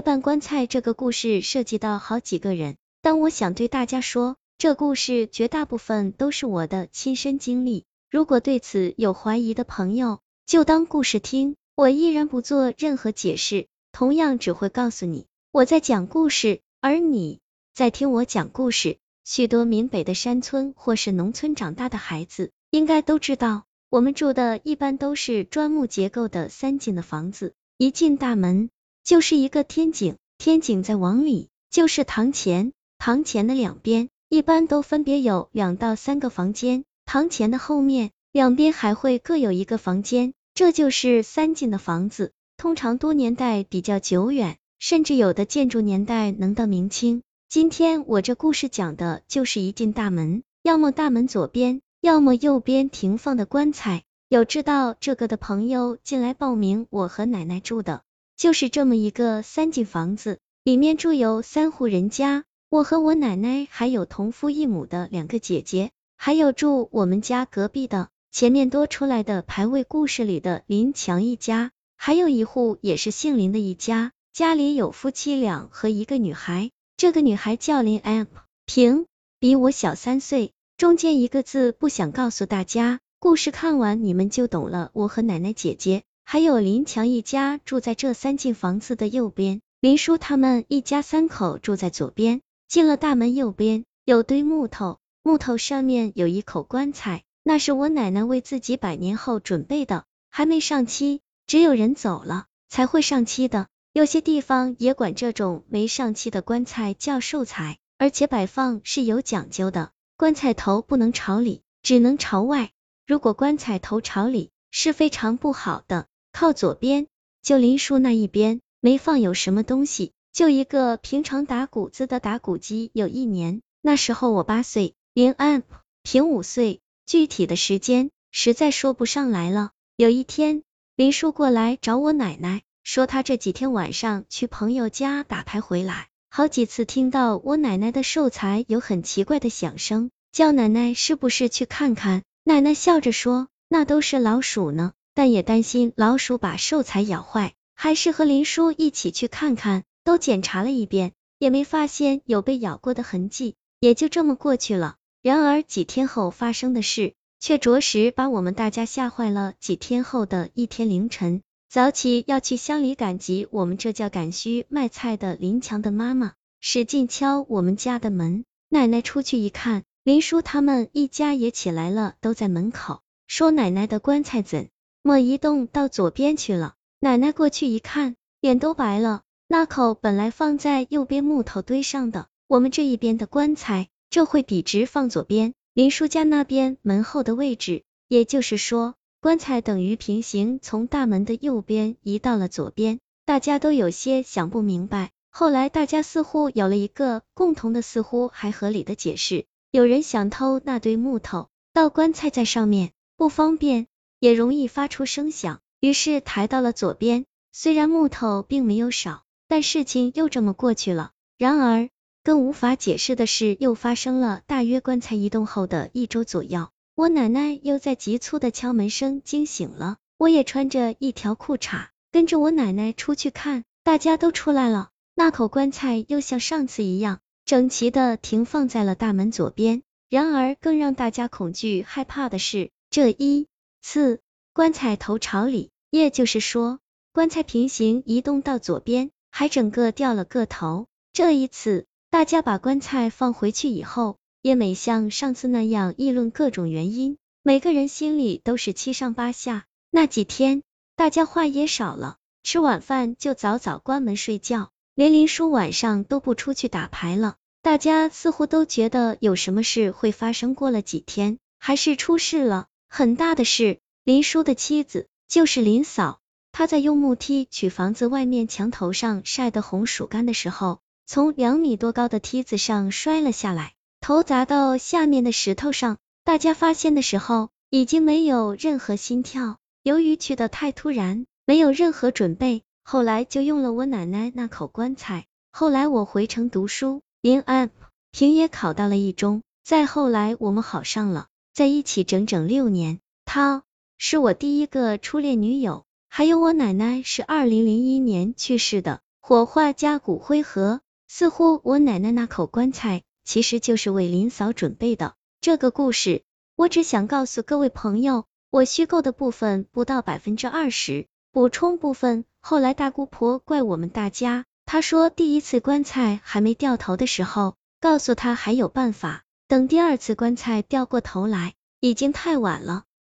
办棺材这个故事涉及到好几个人，但我想对大家说，这故事绝大部分都是我的亲身经历。如果对此有怀疑的朋友，就当故事听，我依然不做任何解释，同样只会告诉你我在讲故事，而你在听我讲故事。许多闽北的山村或是农村长大的孩子，应该都知道，我们住的一般都是砖木结构的三进的房子，一进大门就是一个天井，天井再往里就是堂前，堂前的两边一般都分别有两到三个房间。堂前的后面两边还会各有一个房间，这就是三进的房子。通常多年代比较久远，甚至有的建筑年代能到明清。今天我这故事讲的就是一进大门，要么大门左边，要么右边停放的棺材。有知道这个的朋友进来报名，我和奶奶住的就是这么一个三进房子，里面住有三户人家，我和我奶奶还有同父异母的两个姐姐。还有住我们家隔壁的，前面多出来的排位故事里的林强一家，还有一户也是姓林的一家，家里有夫妻俩和一个女孩，这个女孩叫林安平，比我小三岁。中间一个字不想告诉大家，故事看完你们就懂了。我和奶奶、姐姐还有林强一家住在这三进房子的右边，林叔他们一家三口住在左边。进了大门，右边有堆木头。木头上面有一口棺材，那是我奶奶为自己百年后准备的，还没上漆，只有人走了才会上漆的。有些地方也管这种没上漆的棺材叫寿材，而且摆放是有讲究的，棺材头不能朝里，只能朝外。如果棺材头朝里是非常不好的。靠左边，就林叔那一边没放有什么东西，就一个平常打谷子的打谷机。有一年，那时候我八岁。林安平五岁，具体的时间实在说不上来了。有一天，林叔过来找我奶奶，说他这几天晚上去朋友家打牌回来，好几次听到我奶奶的寿材有很奇怪的响声，叫奶奶是不是去看看。奶奶笑着说，那都是老鼠呢，但也担心老鼠把寿材咬坏，还是和林叔一起去看看。都检查了一遍，也没发现有被咬过的痕迹，也就这么过去了。然而几天后发生的事，却着实把我们大家吓坏了。几天后的一天凌晨，早起要去乡里赶集，我们这叫赶墟卖菜的林强的妈妈使劲敲我们家的门。奶奶出去一看，林叔他们一家也起来了，都在门口，说奶奶的棺材怎么移动到左边去了？奶奶过去一看，脸都白了。那口本来放在右边木头堆上的，我们这一边的棺材。这会笔直放左边，林叔家那边门后的位置，也就是说，棺材等于平行从大门的右边移到了左边。大家都有些想不明白，后来大家似乎有了一个共同的、似乎还合理的解释。有人想偷那堆木头，倒棺材在上面，不方便，也容易发出声响，于是抬到了左边。虽然木头并没有少，但事情又这么过去了。然而。更无法解释的事又发生了。大约棺材移动后的一周左右，我奶奶又在急促的敲门声惊醒了。我也穿着一条裤衩，跟着我奶奶出去看。大家都出来了，那口棺材又像上次一样整齐的停放在了大门左边。然而，更让大家恐惧害怕的是，这一四棺材头朝里，也就是说，棺材平行移动到左边，还整个掉了个头。这一次。大家把棺材放回去以后，也没像上次那样议论各种原因，每个人心里都是七上八下。那几天，大家话也少了，吃晚饭就早早关门睡觉，连林叔晚上都不出去打牌了。大家似乎都觉得有什么事会发生。过了几天，还是出事了，很大的事。林叔的妻子就是林嫂，她在用木梯取房子外面墙头上晒的红薯干的时候。从两米多高的梯子上摔了下来，头砸到下面的石头上。大家发现的时候，已经没有任何心跳。由于去的太突然，没有任何准备，后来就用了我奶奶那口棺材。后来我回城读书，林安平也考到了一中。再后来，我们好上了，在一起整整六年。她是我第一个初恋女友，还有我奶奶是二零零一年去世的。火化加骨灰盒，似乎我奶奶那口棺材其实就是为林嫂准备的。这个故事，我只想告诉各位朋友，我虚构的部分不到百分之二十，补充部分。后来大姑婆怪我们大家，她说第一次棺材还没掉头的时候，告诉她还有办法，等第二次棺材掉过头来，已经太晚了。